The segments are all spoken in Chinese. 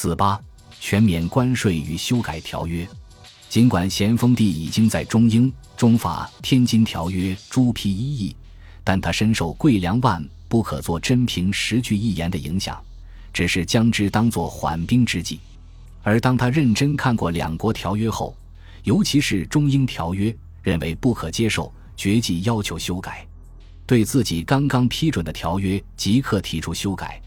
四八全免关税与修改条约。尽管咸丰帝已经在中英、中法、天津条约诸批一议，但他深受桂良万不可做真凭实据一言的影响，只是将之当作缓兵之计。而当他认真看过两国条约后，尤其是中英条约，认为不可接受，决计要求修改。对自己刚刚批准的条约即刻提出修改，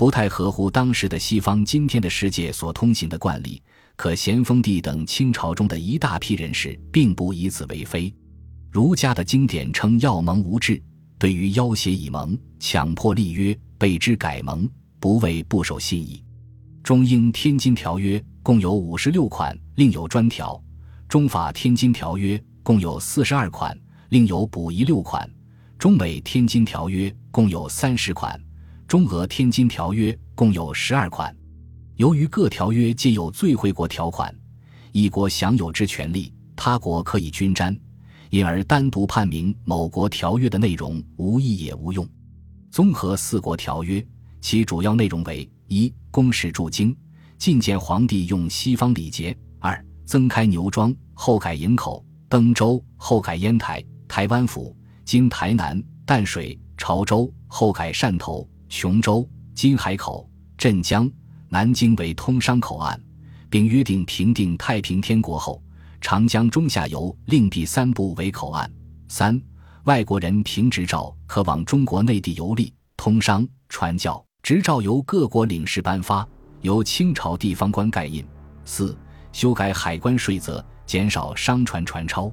不太合乎当时的西方今天的世界所通行的惯例。可咸丰帝等清朝中的一大批人士并不以此为非。儒家的经典称要盟无制，对于要挟以盟、强迫立约、被之改盟，不为不守信义。中英天津条约共有五十六款，另有专条；中法天津条约共有四十二款，另有补遗六款；中美天津条约共有三十款，中俄天津条约共有十二款。由于各条约皆有最惠国条款，一国享有之权利，他国可以均沾，因而单独判明某国条约的内容无益也无用。综合四国条约，其主要内容为：一、公使驻京，觐见皇帝用西方礼节；二、增开牛庄，后改营口；登州后改烟台、台湾府，经台南、淡水、潮州后改汕头、琼州，金海口、镇江。南京为通商口岸，并约定平定太平天国后，长江中下游另第三部为口岸。三、外国人凭执照可往中国内地游历、通商、传教，执照由各国领事颁发，由清朝地方官盖印。四、修改海关税则，减少商船船钞。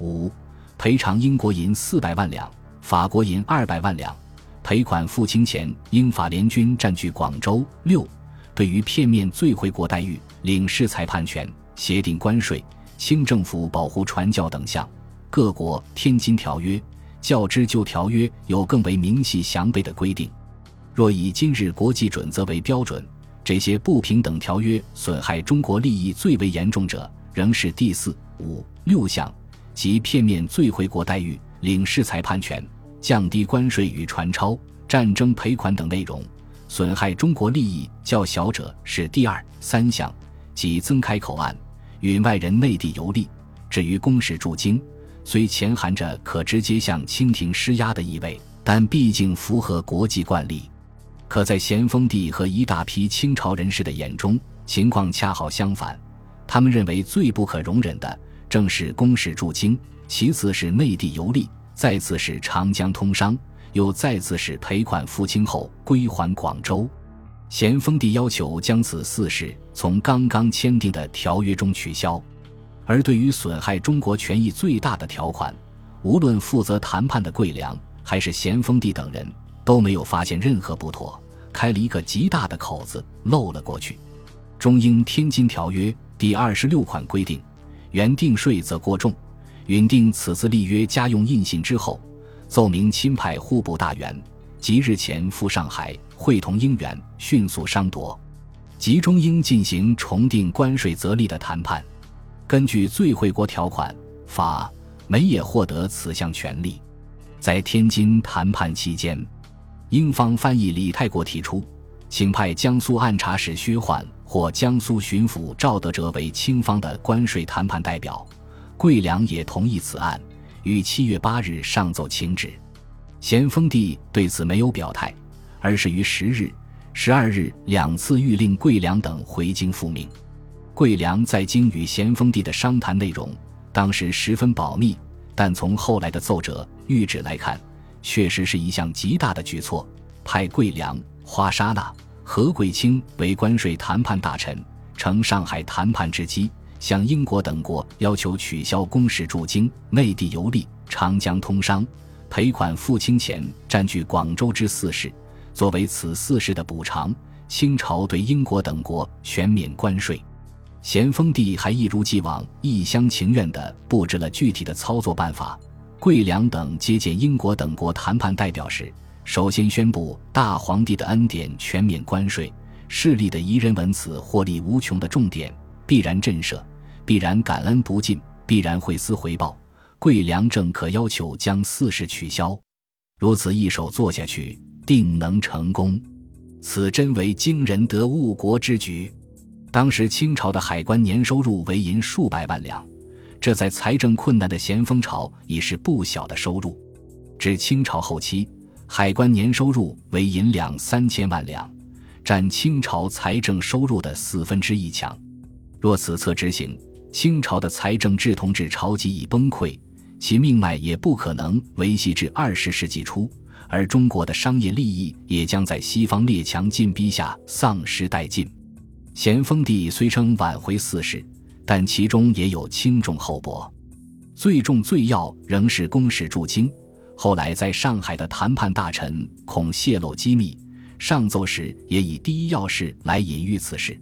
五、赔偿英国银四百万两，法国银二百万两，赔款付清前，英法联军占据广州。六。对于片面最惠国待遇、领事裁判权、协定关税、清政府保护传教等项，各国《天津条约》较之旧条约有更为明细详备的规定。若以今日国际准则为标准，这些不平等条约损害中国利益最为严重者，仍是第四、五、六项，即片面最惠国待遇、领事裁判权、降低关税与传钞、战争赔款等内容。损害中国利益较小者是第二、三项，即增开口岸，允外人内地游历。至于公使驻京，虽潜含着可直接向清廷施压的意味，但毕竟符合国际惯例。可在咸丰帝和一大批清朝人士的眼中，情况恰好相反。他们认为最不可容忍的正是公使驻京，其次是内地游历，再次是长江通商。又再次使赔款付清后归还广州，咸丰帝要求将此四事从刚刚签订的条约中取消。而对于损害中国权益最大的条款，无论负责谈判的桂良还是咸丰帝等人都没有发现任何不妥，开了一个极大的口子漏了过去。中英天津条约第二十六款规定，原定税则过重，允定此次立约家用印信之后。奏明钦派户部大员，即日前赴上海会同英元，迅速商夺，集中英进行重定关税则例的谈判。根据最惠国条款，法美也获得此项权利。在天津谈判期间，英方翻译李泰国提出，请派江苏按察使薛焕或江苏巡抚赵德哲为清方的关税谈判代表。桂良也同意此案。于七月八日上奏请旨，咸丰帝对此没有表态，而是于十日、十二日两次谕令桂良等回京复命。桂良在京与咸丰帝的商谈内容，当时十分保密，但从后来的奏折、谕旨来看，确实是一项极大的举措，派桂良、花沙那、何桂清为关税谈判大臣，乘上海谈判之机。向英国等国要求取消公使驻京、内地游历、长江通商、赔款付清前占据广州之四事，作为此四事的补偿，清朝对英国等国全免关税。咸丰帝还一如既往、一厢情愿地布置了具体的操作办法。桂良等接见英国等国谈判代表时，首先宣布大皇帝的恩典全免关税，势力的夷人文此获利无穷的重点，必然震慑。必然感恩不尽，必然会思回报。桂良正可要求将四事取消，如此一手做下去，定能成功。此真为惊人得误国之举。当时清朝的海关年收入为银数百万两，这在财政困难的咸丰朝已是不小的收入。至清朝后期，海关年收入为银两三千万两，占清朝财政收入的四分之一强。若此策执行，清朝的财政制同治朝即已崩溃，其命脉也不可能维系至二十世纪初，而中国的商业利益也将在西方列强进逼下丧失殆尽。咸丰帝虽称挽回四世，但其中也有轻重厚薄，最重最要仍是公使驻京。后来在上海的谈判大臣恐泄露机密，上奏时也以第一要事来隐喻此事。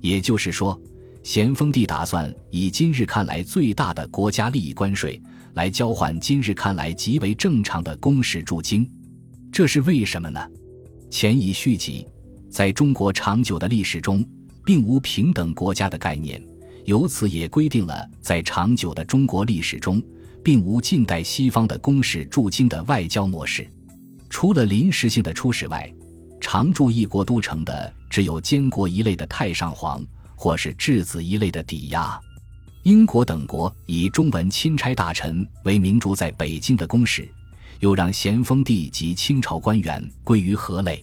也就是说，咸丰帝打算以今日看来最大的国家利益关税来交换今日看来极为正常的公使驻京，这是为什么呢？前已续集，在中国长久的历史中，并无平等国家的概念，由此也规定了在长久的中国历史中。并无近代西方的公使驻京的外交模式，除了临时性的出使外，常驻一国都城的只有监国一类的太上皇，或是质子一类的抵押。英国等国以中文钦差大臣为名驻在北京的公使，又让咸丰帝及清朝官员归于何类？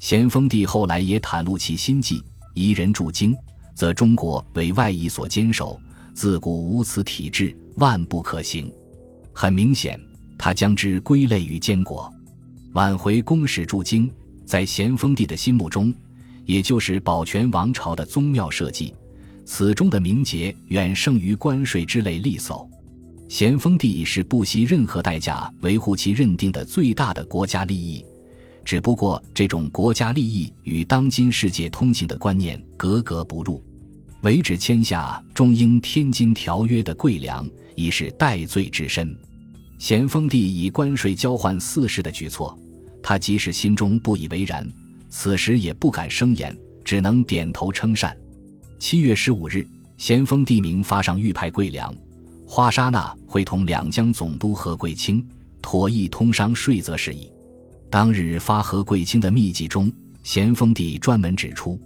咸丰帝后来也袒露其心计，移人驻京，则中国为外夷所坚守。自古无此体制，万不可行。很明显，他将之归类于监国，挽回公使驻京，在咸丰帝的心目中，也就是保全王朝的宗庙社稷。此中的名节远胜于关税之类利叟。咸丰帝是不惜任何代价维护其认定的最大的国家利益，只不过这种国家利益与当今世界通行的观念格格不入。为止签下中英天津条约的桂良已是戴罪之身。咸丰帝以关税交换四世的举措，他即使心中不以为然，此时也不敢声言，只能点头称善。七月十五日，咸丰帝明发上御派桂良、花沙那会同两江总督何贵清，妥议通商税则事宜。当日发何贵清的密记中，咸丰帝专门指出，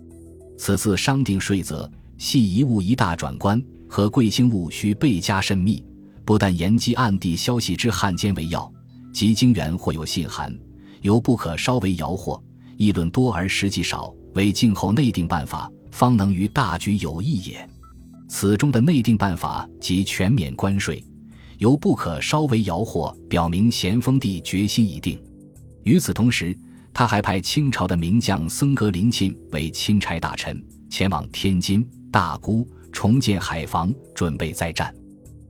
此次商定税则。系一物一大转关和贵兴物须倍加慎密，不但严机暗地消息之汉奸为要，即经员或有信函，犹不可稍为摇惑，议论多而实际少，为静候内定办法，方能于大局有益也。此中的内定办法即全免关税，由不可稍微摇惑，表明咸丰帝决心已定。与此同时，他还派清朝的名将僧格林沁为钦差大臣，前往天津。大沽重建海防，准备再战。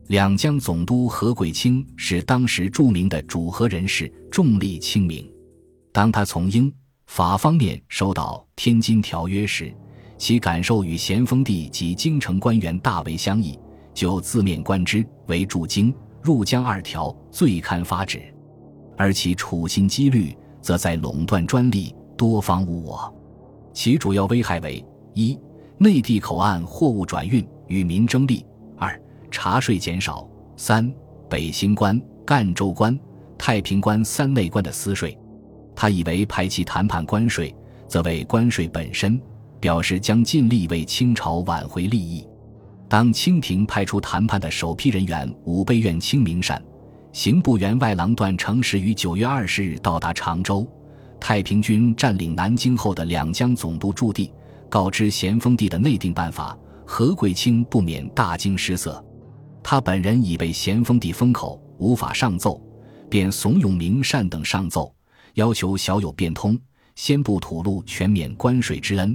两江总督何桂清是当时著名的主和人士，重力清明。当他从英法方面收到《天津条约》时，其感受与咸丰帝及京城官员大为相异。就字面观之，为驻京入江二条最堪发指；而其处心积虑，则在垄断专利，多方无我。其主要危害为一。内地口岸货物转运与民争利；二、茶税减少；三、北新关、赣州关、太平关三内关的私税。他以为排其谈判关税，则为关税本身，表示将尽力为清朝挽回利益。当清廷派出谈判的首批人员武备院清明善、刑部员外郎段成时于九月二十日到达常州，太平军占领南京后的两江总督驻地。告知咸丰帝的内定办法，何桂清不免大惊失色。他本人已被咸丰帝封口，无法上奏，便怂恿明善等上奏，要求小有变通，先不吐露全免关税之恩，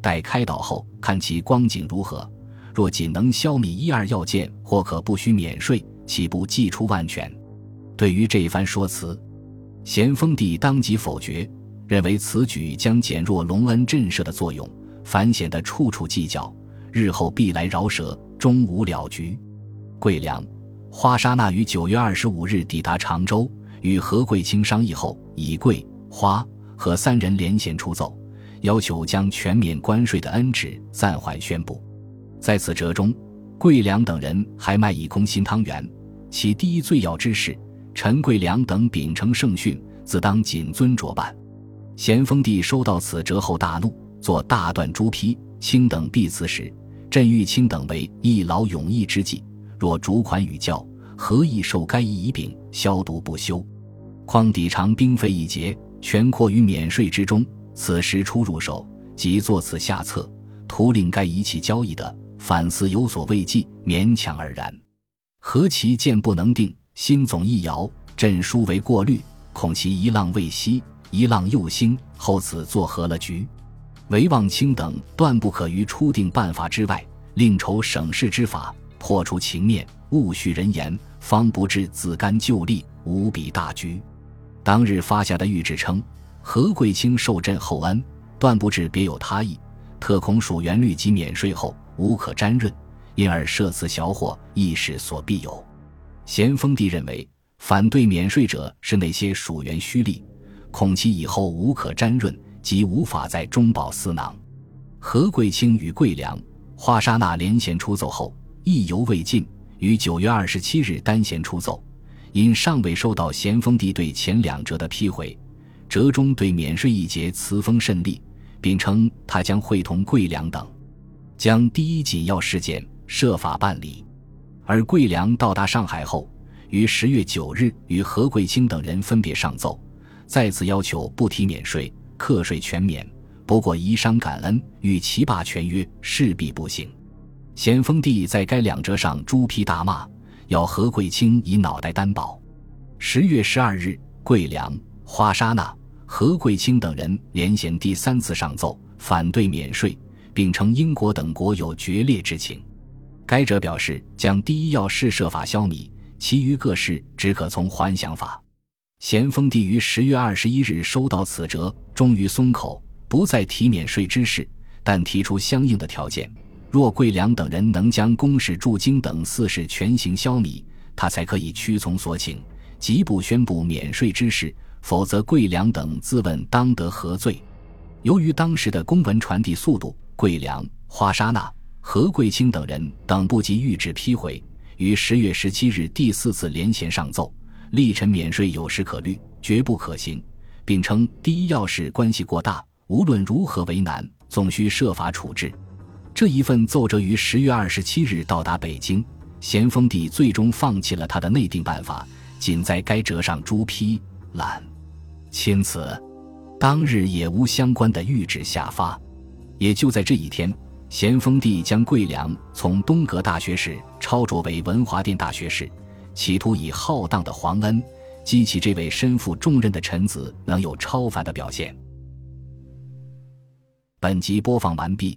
待开导后看其光景如何。若仅能消弭一二要件，或可不需免税，岂不祭出万全？对于这番说辞，咸丰帝当即否决，认为此举将减弱隆恩震慑的作用。反显得处处计较，日后必来饶舌，终无了局。桂良、花沙那于九月二十五日抵达常州，与何贵清商议后，以桂、花和三人连线出奏，要求将全免关税的恩旨暂缓宣布。在此折中，桂良等人还卖以空新汤圆。其第一最要之事，陈桂良等秉承圣训，自当谨遵着办。咸丰帝收到此折后大怒，作大断朱批，卿等必辞时，朕欲卿等为一劳永逸之计，若逐款与教，何以受该一一柄，消毒不休？况抵偿兵费一节，全括于免税之中。此时初入手，即作此下策，图令该遗弃交易的，反思有所畏忌，勉强而然。何其见不能定，心总一摇。朕殊为过虑，恐其一浪未息，一浪又兴，后此作何了局？唯望卿等断不可于初定办法之外，另筹省事之法，破除情面，勿续人言，方不致自甘就力，无比大局。当日发下的谕旨称：何贵卿受朕厚恩，断不至别有他意，特恐属元律及免税后无可沾润，因而设此小祸，亦是所必有。咸丰帝认为。反对免税者是那些属元虚吏，恐其以后无可沾润，即无法在中饱私囊。何贵卿与桂良、华沙那连衔出奏后，意犹未尽，于九月二十七日单衔出奏，因尚未收到咸丰帝对前两折的批回，折中对免税一节词锋甚厉，并称他将会同桂良等，将第一紧要事件设法办理。而桂良到达上海后。于十月九日，与何桂清等人分别上奏，再次要求不提免税，课税全免。不过遗商感恩，与其罢全约，势必不行。咸丰帝在该两折上朱批大骂，要何贵清以脑袋担保。十月十二日，桂良、花沙那、何贵清等人连衔第三次上奏，反对免税，并称英国等国有决裂之情。该者表示将第一要事设法消弭。其余各事只可从缓想法。咸丰帝于十月二十一日收到此折，终于松口，不再提免税之事，但提出相应的条件：若桂良等人能将公使驻京等四事全行消弭，他才可以屈从所请，即不宣布免税之事；否则，桂良等自问当得何罪？由于当时的公文传递速度，桂良、花沙那、何贵清等人等不及谕旨批回。于十月十七日第四次连衔上奏，立陈免税有失可虑，绝不可行，并称第一要事关系过大，无论如何为难，总需设法处置。这一份奏折于十月二十七日到达北京，咸丰帝最终放弃了他的内定办法，仅在该折上朱批览。钦此，当日也无相关的谕旨下发。也就在这一天。咸丰帝将桂良从东阁大学士抄擢为文华殿大学士，企图以浩荡的皇恩激起这位身负重任的臣子能有超凡的表现。本集播放完毕，